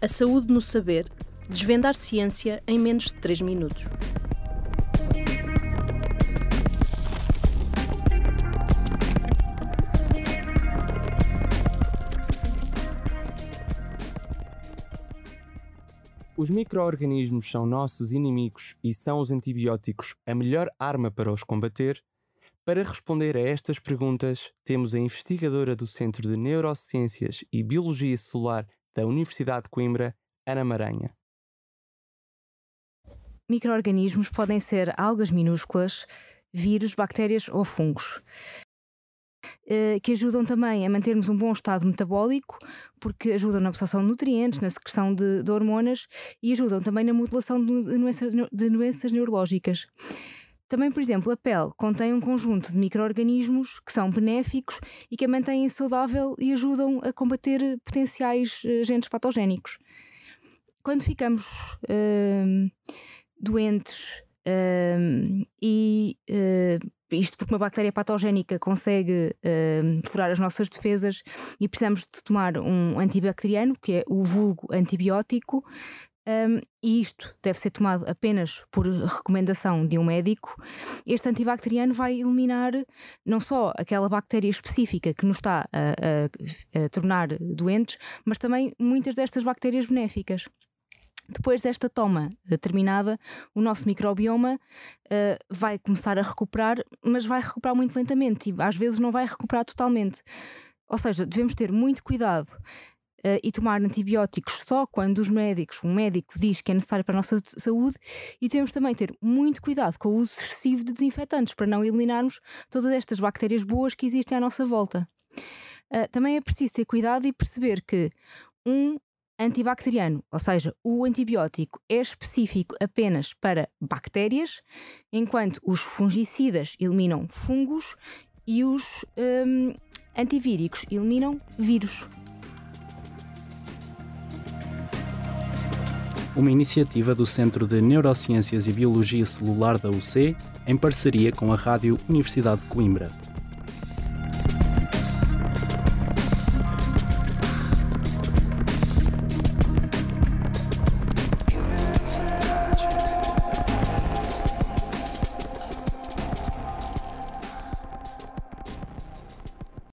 A saúde no saber. Desvendar ciência em menos de 3 minutos. Os micro-organismos são nossos inimigos e são os antibióticos a melhor arma para os combater? Para responder a estas perguntas, temos a investigadora do Centro de Neurociências e Biologia Celular da Universidade de Coimbra, Ana Maranha. Microorganismos podem ser algas minúsculas, vírus, bactérias ou fungos. Eh, que ajudam também a mantermos um bom estado metabólico, porque ajudam na absorção de nutrientes, na secreção de, de hormonas e ajudam também na modulação de doenças, de doenças neurológicas. Também, por exemplo, a pele contém um conjunto de micro-organismos que são benéficos e que a mantêm saudável e ajudam a combater potenciais eh, agentes patogénicos. Quando ficamos uh, doentes uh, e uh, isto porque uma bactéria patogénica consegue furar as nossas defesas e precisamos de tomar um antibacteriano, que é o vulgo antibiótico, um, e isto deve ser tomado apenas por recomendação de um médico. Este antibacteriano vai eliminar não só aquela bactéria específica que nos está a, a, a tornar doentes, mas também muitas destas bactérias benéficas. Depois desta toma terminada, o nosso microbioma uh, vai começar a recuperar, mas vai recuperar muito lentamente e às vezes não vai recuperar totalmente. Ou seja, devemos ter muito cuidado uh, e tomar antibióticos só quando os médicos, um médico diz que é necessário para a nossa saúde, e devemos também ter muito cuidado com o uso excessivo de desinfetantes para não eliminarmos todas estas bactérias boas que existem à nossa volta. Uh, também é preciso ter cuidado e perceber que um antibacteriano, ou seja, o antibiótico é específico apenas para bactérias, enquanto os fungicidas eliminam fungos e os um, antivíricos eliminam vírus. Uma iniciativa do Centro de Neurociências e Biologia Celular da UC, em parceria com a Rádio Universidade de Coimbra.